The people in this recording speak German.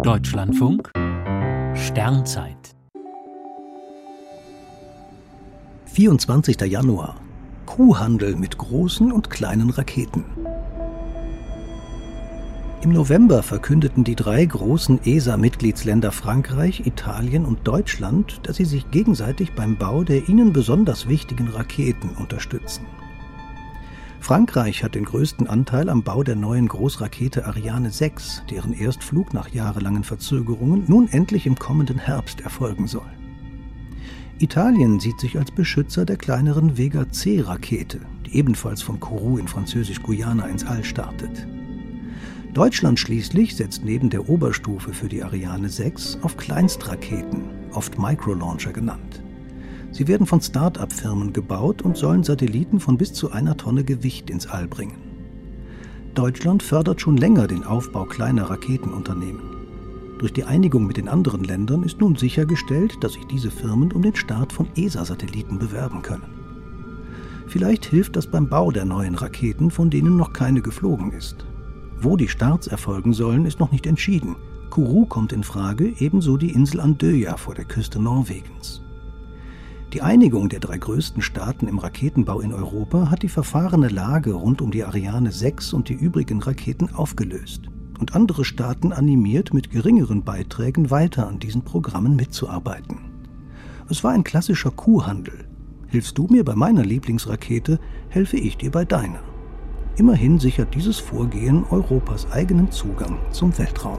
Deutschlandfunk Sternzeit 24. Januar Kuhhandel mit großen und kleinen Raketen. Im November verkündeten die drei großen ESA-Mitgliedsländer Frankreich, Italien und Deutschland, dass sie sich gegenseitig beim Bau der ihnen besonders wichtigen Raketen unterstützen. Frankreich hat den größten Anteil am Bau der neuen Großrakete Ariane 6, deren Erstflug nach jahrelangen Verzögerungen nun endlich im kommenden Herbst erfolgen soll. Italien sieht sich als Beschützer der kleineren Vega C-Rakete, die ebenfalls von Kourou in Französisch-Guyana ins All startet. Deutschland schließlich setzt neben der Oberstufe für die Ariane 6 auf Kleinstraketen, oft Microlauncher genannt. Sie werden von Start-up-Firmen gebaut und sollen Satelliten von bis zu einer Tonne Gewicht ins All bringen. Deutschland fördert schon länger den Aufbau kleiner Raketenunternehmen. Durch die Einigung mit den anderen Ländern ist nun sichergestellt, dass sich diese Firmen um den Start von ESA-Satelliten bewerben können. Vielleicht hilft das beim Bau der neuen Raketen, von denen noch keine geflogen ist. Wo die Starts erfolgen sollen, ist noch nicht entschieden. Kourou kommt in Frage, ebenso die Insel Andøya vor der Küste Norwegens. Die Einigung der drei größten Staaten im Raketenbau in Europa hat die verfahrene Lage rund um die Ariane 6 und die übrigen Raketen aufgelöst und andere Staaten animiert, mit geringeren Beiträgen weiter an diesen Programmen mitzuarbeiten. Es war ein klassischer Kuhhandel. Hilfst du mir bei meiner Lieblingsrakete, helfe ich dir bei deiner. Immerhin sichert dieses Vorgehen Europas eigenen Zugang zum Weltraum.